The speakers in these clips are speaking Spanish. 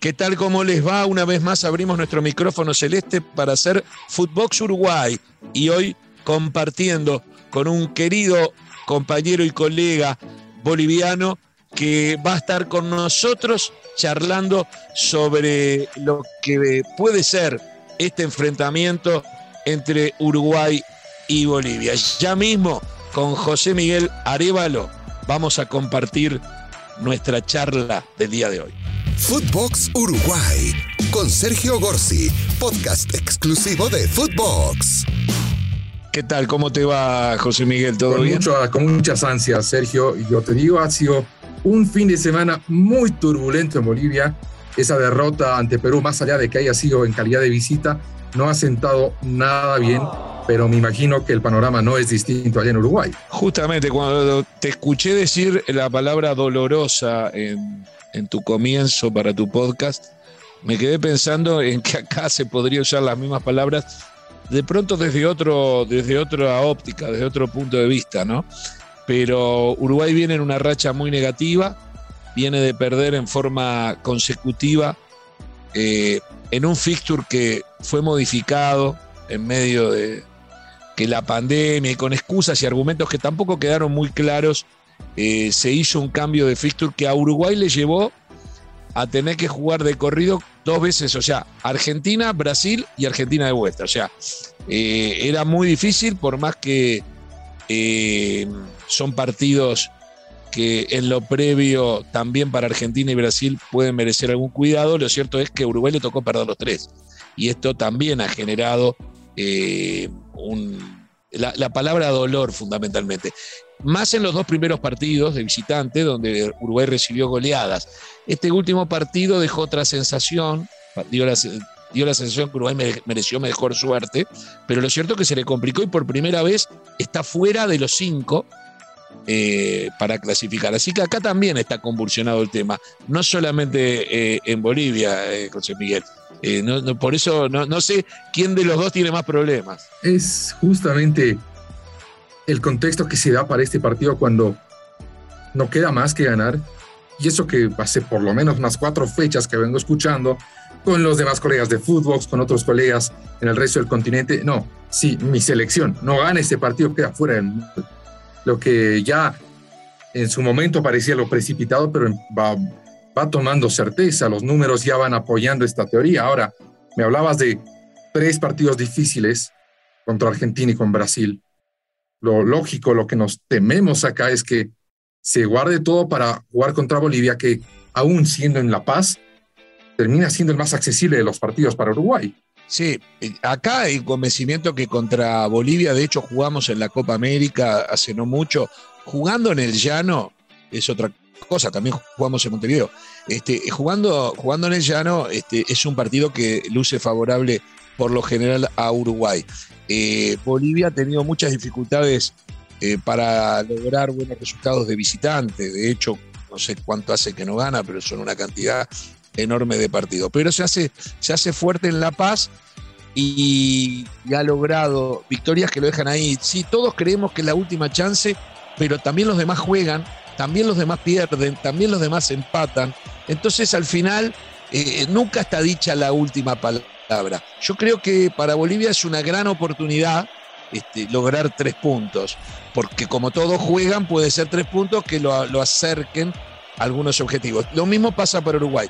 ¿Qué tal? ¿Cómo les va? Una vez más abrimos nuestro micrófono celeste para hacer Footbox Uruguay y hoy compartiendo con un querido compañero y colega boliviano que va a estar con nosotros charlando sobre lo que puede ser este enfrentamiento entre Uruguay y Bolivia. Ya mismo con José Miguel Arevalo vamos a compartir nuestra charla del día de hoy. Footbox Uruguay con Sergio Gorsi, podcast exclusivo de Footbox. ¿Qué tal? ¿Cómo te va, José Miguel? ¿Todo con bien? Mucho, con muchas ansias, Sergio. Y yo te digo, ha sido un fin de semana muy turbulento en Bolivia. Esa derrota ante Perú, más allá de que haya sido en calidad de visita, no ha sentado nada bien, pero me imagino que el panorama no es distinto allá en Uruguay. Justamente, cuando te escuché decir la palabra dolorosa en, en tu comienzo para tu podcast, me quedé pensando en que acá se podría usar las mismas palabras de pronto desde, otro, desde otra óptica, desde otro punto de vista, ¿no? Pero Uruguay viene en una racha muy negativa, viene de perder en forma consecutiva eh, en un fixture que fue modificado en medio de que la pandemia y con excusas y argumentos que tampoco quedaron muy claros, eh, se hizo un cambio de fixture que a Uruguay le llevó a tener que jugar de corrido dos veces, o sea, Argentina, Brasil y Argentina de vuelta. O sea, eh, era muy difícil, por más que eh, son partidos que en lo previo también para Argentina y Brasil pueden merecer algún cuidado, lo cierto es que a Uruguay le tocó perder los tres. Y esto también ha generado eh, la, la palabra dolor fundamentalmente más en los dos primeros partidos de visitante, donde Uruguay recibió goleadas. Este último partido dejó otra sensación, dio la, sensación que Uruguay mereció mejor suerte, pero lo cierto es que se le complicó y por primera vez está fuera de los cinco eh, para clasificar. Así que acá también está convulsionado el tema, no solamente eh, en Bolivia, José Miguel. No, por eso no, sé quién de los dos tiene más problemas. Es justamente el contexto que se da para este partido cuando no queda más que ganar. Y eso que hace por lo menos unas cuatro fechas que vengo escuchando con los demás colegas de fútbol, con otros colegas en el resto del continente. No, si mi selección no gana este partido, queda fuera del mundo. Lo que ya en su momento parecía lo precipitado, pero va, va tomando certeza. Los números ya van apoyando esta teoría. Ahora, me hablabas de tres partidos difíciles contra Argentina y con Brasil lo lógico, lo que nos tememos acá es que se guarde todo para jugar contra Bolivia, que aún siendo en La Paz, termina siendo el más accesible de los partidos para Uruguay. Sí, acá hay convencimiento que contra Bolivia, de hecho, jugamos en la Copa América hace no mucho. Jugando en el llano es otra cosa, también jugamos en Montevideo. Este, jugando, jugando en el llano este, es un partido que luce favorable por lo general a Uruguay. Eh, Bolivia ha tenido muchas dificultades eh, para lograr buenos resultados de visitante. De hecho, no sé cuánto hace que no gana, pero son una cantidad enorme de partidos. Pero se hace, se hace fuerte en La Paz y, y, ha logrado victorias que lo dejan ahí. Sí, todos creemos que es la última chance, pero también los demás juegan, también los demás pierden, también los demás empatan. Entonces, al final, eh, nunca está dicha la última palabra. Yo creo que para Bolivia es una gran oportunidad este, lograr tres puntos, porque como todos juegan, puede ser tres puntos que lo, lo acerquen a algunos objetivos. Lo mismo pasa para Uruguay.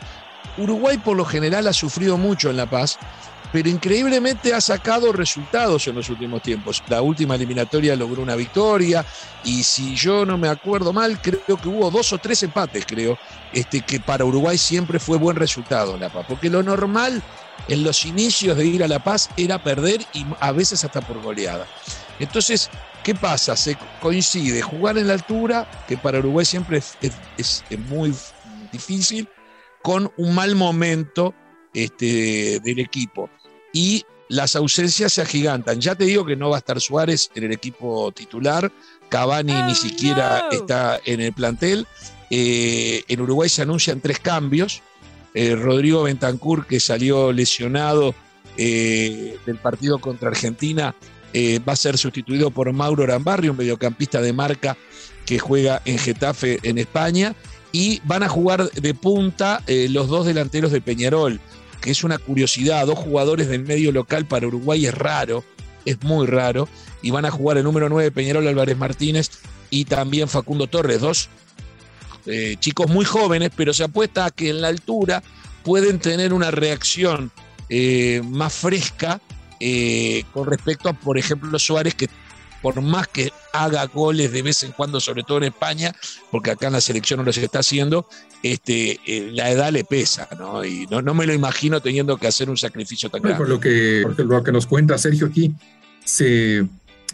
Uruguay por lo general ha sufrido mucho en La Paz, pero increíblemente ha sacado resultados en los últimos tiempos. La última eliminatoria logró una victoria y si yo no me acuerdo mal, creo que hubo dos o tres empates, creo, este, que para Uruguay siempre fue buen resultado en La Paz, porque lo normal en los inicios de ir a La Paz era perder y a veces hasta por goleada. Entonces, ¿qué pasa? Se coincide jugar en la altura, que para Uruguay siempre es, muy difícil, con un mal momento este, del equipo. Y las ausencias se agigantan. Ya te digo que no va a estar Suárez en el equipo titular, Cavani oh, ni siquiera no. está en el plantel. Eh, en Uruguay se anuncian tres cambios. Eh, Rodrigo Bentancur, que salió lesionado eh, del partido contra Argentina, va a ser sustituido por Mauro Arambarri, un mediocampista de marca que juega en Getafe en España. y van a jugar de punta los dos delanteros de Peñarol, que es una curiosidad, dos jugadores del medio local para Uruguay es raro, es muy raro, y van a jugar el número 9 Peñarol Álvarez Martínez y también Facundo Torres, dos eh, chicos muy jóvenes, pero se apuesta a que en la altura pueden tener una reacción eh, más fresca con respecto a, por ejemplo, Suárez, que por más que haga goles de vez en cuando, sobre todo en España, porque acá en la selección no los está haciendo, este, eh, la edad le pesa, ¿no? Y no, me lo imagino teniendo que hacer un sacrificio tan grande. Por lo que, lo que nos cuenta Sergio aquí, se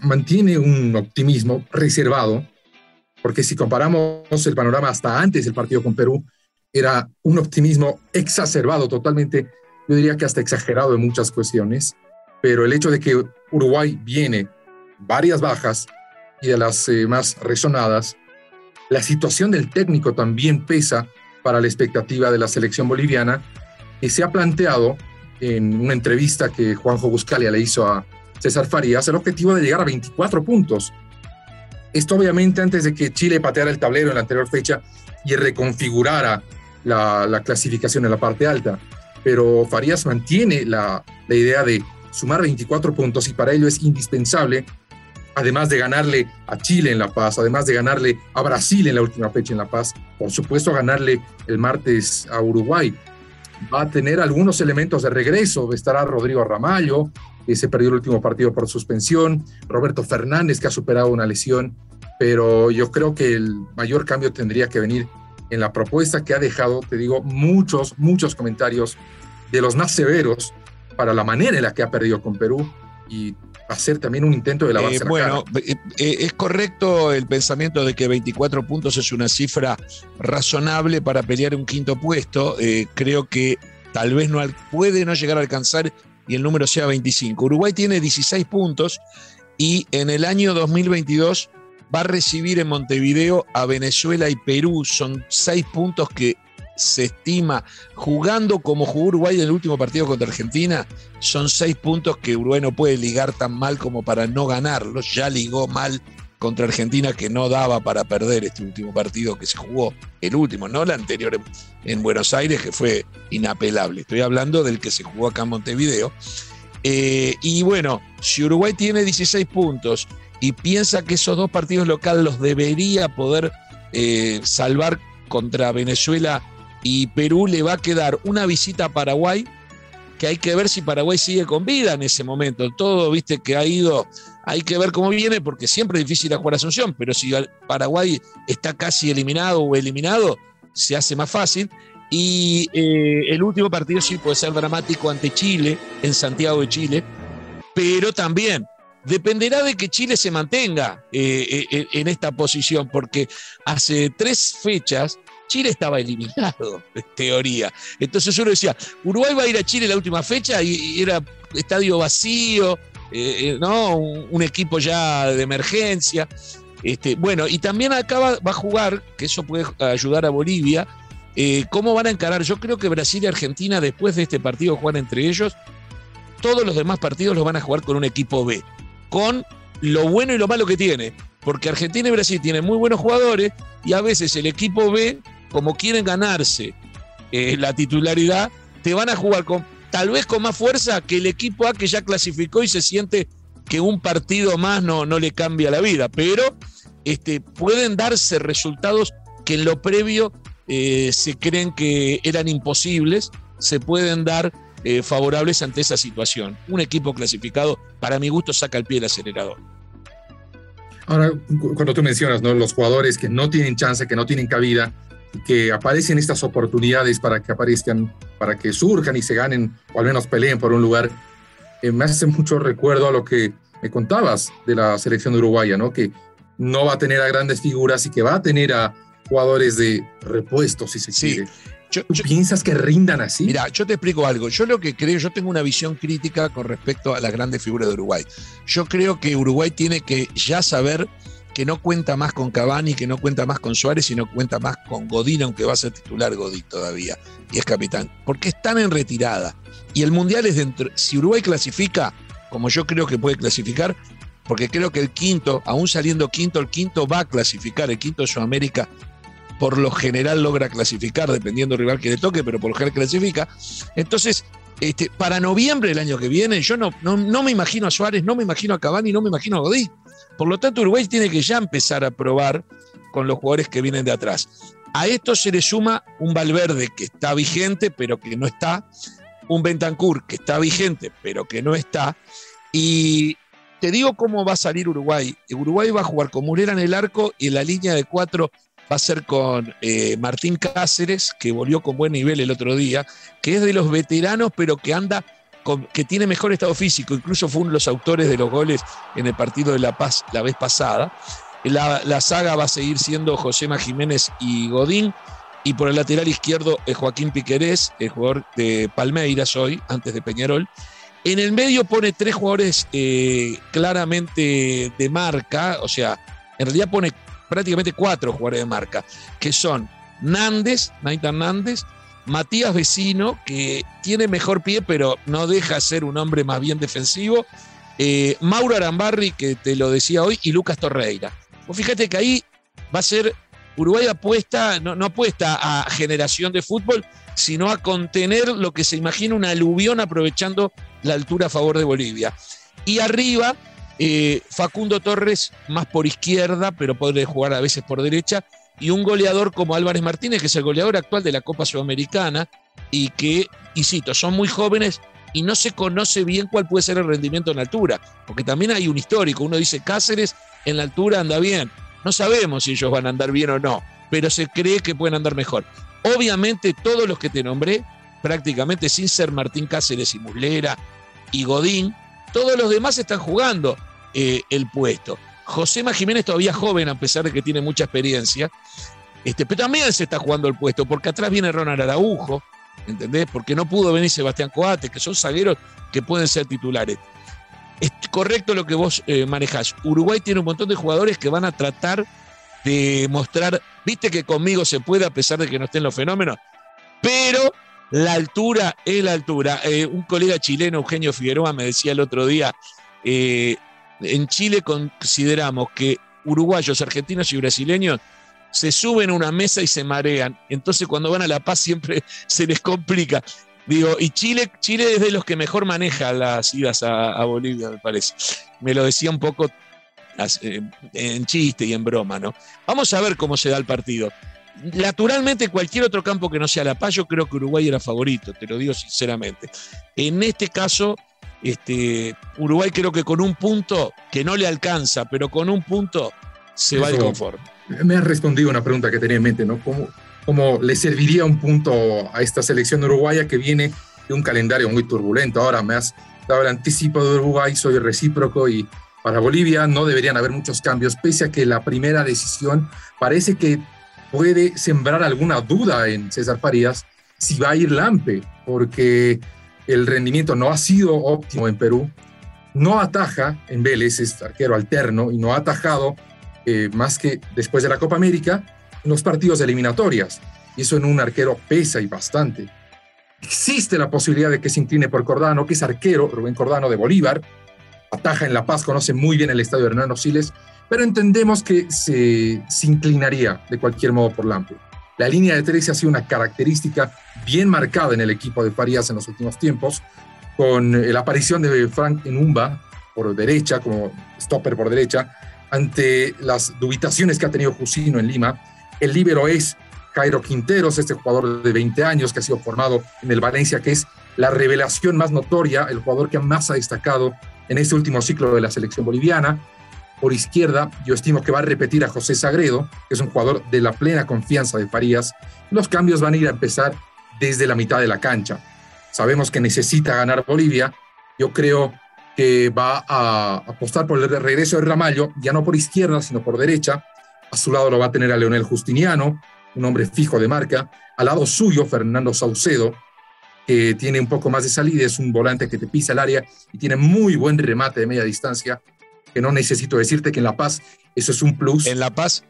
mantiene un optimismo reservado, porque si comparamos el panorama hasta antes del partido con Perú, era un optimismo exacerbado totalmente, yo diría que hasta exagerado en muchas cuestiones, pero el hecho de que Uruguay viene varias bajas y de las eh, más resonadas, la situación del técnico también pesa para la expectativa de la selección boliviana y se ha planteado en una entrevista que Juanjo Buscalia le hizo a César Farías el objetivo de llegar a 24 puntos. Esto obviamente antes de que Chile pateara el tablero en la anterior fecha y reconfigurara la, la clasificación en la parte alta. Pero Farías mantiene la, la idea de sumar 24 puntos y para ello es indispensable además de ganarle a Chile en La Paz, además de ganarle a Brasil en la última fecha en La Paz, por supuesto ganarle el martes a Uruguay. Va a tener algunos elementos de regreso, estará Rodrigo Ramallo, que se perdió el último partido por suspensión, Roberto Fernández, que ha superado una lesión, pero yo creo que el mayor cambio tendría que venir en la propuesta que ha dejado, te digo, muchos, muchos comentarios de los más severos para la manera en la que ha perdido con Perú. Y hacer también un intento de la Eh, bueno, eh, eh, es correcto el pensamiento de que 24 puntos es una cifra razonable para pelear un quinto puesto. Eh, creo que tal vez no puede no llegar a alcanzar y el número sea 25. Uruguay tiene 16 puntos y en el año 2022 va a recibir en Montevideo a Venezuela y Perú. Son seis puntos que se estima, jugando como jugó Uruguay en el último partido contra Argentina, son seis puntos que Uruguay no puede ligar tan mal como para no ganarlos. Ya ligó mal contra Argentina que no daba para perder este último partido que se jugó, el último, no el anterior en, Buenos Aires, que fue inapelable. Estoy hablando del que se jugó acá en Montevideo. Eh, y bueno, si Uruguay tiene 16 puntos y piensa que esos dos partidos locales los debería poder eh, salvar contra Venezuela y Perú le va a quedar una visita a Paraguay, que hay que ver si Paraguay sigue con vida en ese momento. Todo, viste, que ha ido, hay que ver cómo viene, porque siempre es difícil a Asunción, pero si Paraguay está casi eliminado o eliminado, se hace más fácil. Y eh, el último partido sí puede ser dramático ante Chile, en Santiago de Chile, pero también dependerá de que Chile se mantenga eh, eh, en esta posición, porque hace tres fechas Chile estaba eliminado, en teoría. Entonces uno decía, Uruguay va a ir a Chile la última fecha y, era estadio vacío, eh, eh, ¿no? Un, equipo ya de emergencia. Este, bueno, y también acá va, a jugar, que eso puede ayudar a Bolivia, eh, cómo van a encarar. Yo creo que Brasil y Argentina, después de este partido, juegan entre ellos. Todos los demás partidos los van a jugar con un equipo B, con lo bueno y lo malo que tiene, porque Argentina y Brasil tienen muy buenos jugadores y a veces el equipo B como quieren ganarse eh, la titularidad, te van a jugar con, tal vez con más fuerza que el equipo A que ya clasificó y se siente que un partido más no, no le cambia la vida, pero este, pueden darse resultados que en lo previo eh, se creen que eran imposibles, se pueden dar eh, favorables ante esa situación. Un equipo clasificado, para mi gusto, saca el pie del acelerador. Ahora, cuando tú mencionas ¿no? los jugadores que no tienen chance, que no tienen cabida, que aparecen estas oportunidades para que aparezcan, para que surjan y se ganen o al menos peleen por un lugar. Eh, me hace mucho recuerdo a lo que me contabas de la selección uruguaya, ¿no? Que no va a tener a grandes figuras y que va a tener a jugadores de repuesto, si se quiere. ¿Tú piensas que rindan así? Mira, yo te explico algo. Yo lo que creo, yo tengo una visión crítica con respecto a las grandes figuras de Uruguay. Yo creo que Uruguay tiene que ya saber que no cuenta más con Cavani, que no cuenta más con Suárez, sino cuenta más con Godín, aunque va a ser titular Godín todavía, y es capitán, porque están en retirada. Y el Mundial es dentro, si Uruguay clasifica, como yo creo que puede clasificar, porque creo que el quinto, aún saliendo quinto, el quinto va a clasificar, el quinto de Sudamérica por lo general logra clasificar, dependiendo del rival que le toque, pero por lo general clasifica. Entonces, este, para noviembre del año que viene, yo no, no, me imagino a Suárez, no me imagino a Cavani, no me imagino a Godín. Por lo tanto, Uruguay tiene que ya empezar a probar con los jugadores que vienen de atrás. A esto se le suma un Valverde que está vigente, pero que no está, un Bentancur que está vigente, pero que no está. Y te digo cómo va a salir Uruguay. Uruguay va a jugar con Murera en el arco y la línea de cuatro va a ser con eh, Martín Cáceres, que volvió con buen nivel el otro día, que es de los veteranos, pero que anda, que tiene mejor estado físico. Incluso fue uno de los autores de los goles en el partido de La Paz la vez pasada. La, saga va a seguir siendo Josema Jiménez y Godín. Y por el lateral izquierdo es Joaquín Piquerés, el jugador de Palmeiras hoy, antes de Peñarol. En el medio pone tres jugadores eh, claramente de marca, o sea, en realidad pone prácticamente cuatro jugadores de marca, que son Nández, Nathan Nández, Matías Vecino, que tiene mejor pie, pero no deja ser un hombre más bien defensivo, eh, Mauro Arambarri, que te lo decía hoy, y Lucas Torreira. Pues fíjate que ahí va a ser, Uruguay apuesta, no, apuesta a generación de fútbol, sino a contener lo que se imagina una aluvión aprovechando la altura a favor de Bolivia. Y arriba eh, Facundo Torres más por izquierda, pero puede jugar a veces por derecha. Y un goleador como Álvarez Martínez, que es el goleador actual de la Copa Sudamericana, y que, y cito, son muy jóvenes y no se conoce bien cuál puede ser el rendimiento en altura, porque también hay un histórico. Uno dice Cáceres en la altura anda bien. No sabemos si ellos van a andar bien o no, pero se cree que pueden andar mejor. Obviamente, todos los que te nombré, prácticamente sin ser Martín Cáceres y Muslera y Godín, todos los demás están jugando eh, el puesto. Josema Jiménez todavía joven, a pesar de que tiene mucha experiencia, este, pero también se está jugando el puesto, porque atrás viene Ronald Araujo, ¿entendés? Porque no pudo venir Sebastián Coates, que son zagueros que pueden ser titulares. Es correcto lo que vos eh, manejás. Uruguay tiene un montón de jugadores que van a tratar de mostrar, viste que conmigo se puede a pesar de que no estén los fenómenos, pero la altura es la altura. Eh, un colega chileno, Eugenio Figueroa, me decía el otro día, eh, en Chile consideramos que uruguayos, argentinos y brasileños se suben a una mesa y se marean. Entonces cuando van a La Paz siempre se les complica. Digo, y Chile, Chile es de los que mejor maneja las idas a, Bolivia, me parece. Me lo decía un poco eh, en chiste y en broma, ¿no? Vamos a ver cómo se da el partido naturalmente cualquier otro campo que no sea La Paz, yo creo que Uruguay era favorito, te lo digo sinceramente. En este caso, este, Uruguay creo que con un punto, que no le alcanza, pero con un punto se va de conforme. Me has respondido una pregunta que tenía en mente, ¿no? ¿Cómo, ¿Cómo le serviría un punto a esta selección uruguaya que viene de un calendario muy turbulento? Ahora me has dado el anticipo de Uruguay, soy recíproco y para Bolivia no deberían haber muchos cambios, pese a que la primera decisión parece que puede sembrar alguna duda en César Farías si va a ir Lampe, porque el rendimiento no ha sido óptimo en Perú, no ataja en Vélez, es arquero alterno y no ha atajado eh, más que después de la Copa América en los partidos eliminatorias. Y eso en un arquero pesa y bastante. Existe la posibilidad de que se incline por Cordano, que es arquero, Rubén Cordano de Bolívar, ataja en La Paz, conoce muy bien el estadio de Hernando Siles pero entendemos que se, inclinaría de cualquier modo por Lampe. La línea de tres ha sido una característica bien marcada en el equipo de Farías en los últimos tiempos, con eh, la aparición de Frank Enumba por derecha, como stopper por derecha, ante las dubitaciones que ha tenido Jusino en Lima. El líbero es Jairo Quinteros, este jugador de 20 años que ha sido formado en el Valencia, que es la revelación más notoria, el jugador que más ha destacado en este último ciclo de la selección boliviana. Por izquierda, yo estimo que va a repetir a José Sagredo, que es un jugador de la plena confianza de Farías. Los cambios van a ir a empezar desde la mitad de la cancha. Sabemos que necesita ganar Bolivia. Yo creo que va a apostar por el regreso de Ramallo, ya no por izquierda, sino por derecha. A su lado lo va a tener a Leonel Justiniano, un hombre fijo de marca. Al lado suyo, Fernando Saucedo, que tiene un poco más de salida, es un volante que te pisa el área y tiene muy buen remate de media distancia que no necesito decirte que en La Paz eso es un plus. En La Paz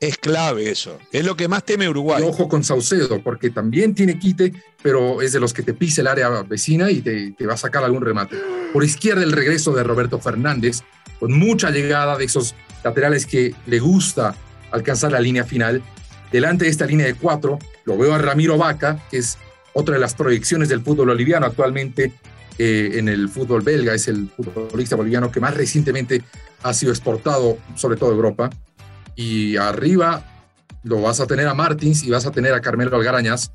es clave eso. Es lo que más teme Uruguay. ojo con Saucedo, porque también tiene quite, pero es de los que te pisa el área vecina y te, va a sacar algún remate. Por izquierda el regreso de Roberto Fernández, con mucha llegada de esos laterales que le gusta alcanzar la línea final. delante de esta línea de cuatro, lo veo a Ramiro Vaca, que es otra de las proyecciones del fútbol boliviano actualmente eh, en el fútbol belga, es el futbolista boliviano que más recientemente ha sido exportado, sobre todo a Europa. Y arriba lo vas a tener a Martins y vas a tener a Carmelo Algarañas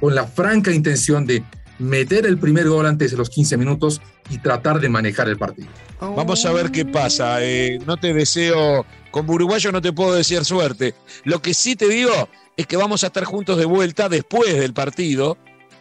con la franca intención de meter el primer gol antes de los 15 minutos y tratar de manejar el partido. Vamos a ver qué pasa. Eh, no te deseo, con Uruguayo no te puedo desear suerte. Lo que sí te digo es que vamos a estar juntos de vuelta después del partido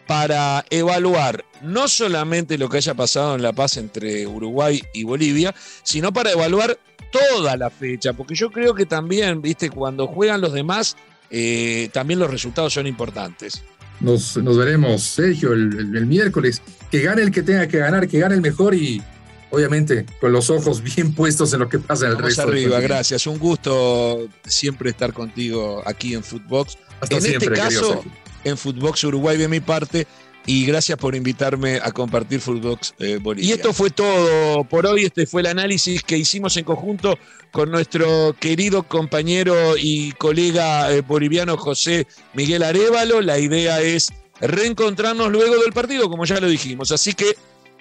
para evaluar no solamente lo que haya pasado en La Paz entre Uruguay y Bolivia, sino para evaluar toda la fecha, porque yo creo que también, viste, cuando juegan los demás, eh, también los resultados son importantes. Nos, veremos, Sergio, el, miércoles. Que gane el que tenga que ganar, que gane el mejor y obviamente con los ojos bien puestos en lo que pasa en el resto. arriba, gracias. Un gusto siempre estar contigo aquí en Footbox. en este caso, en Footbox Uruguay de mi parte. Y gracias por invitarme a compartir Footbox eh. Y esto fue todo por hoy. Este fue el análisis que hicimos en conjunto con nuestro querido compañero y colega eh, boliviano José Miguel Arevalo. La idea es reencontrarnos luego del partido, como ya lo dijimos. Así que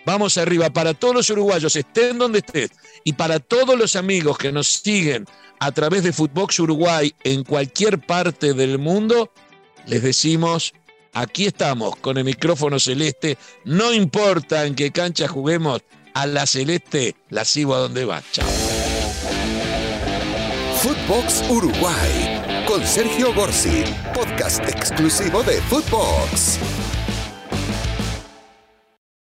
vamos arriba para todos los uruguayos, estén donde estén, y para todos los amigos que nos siguen a través de Footbox Uruguay en cualquier parte del mundo les decimos, aquí estamos con el micrófono celeste, no importa en qué cancha juguemos, a la celeste la sigo a donde va. Chao. Footbox Uruguay con Sergio Gorsi, podcast exclusivo de Footbox.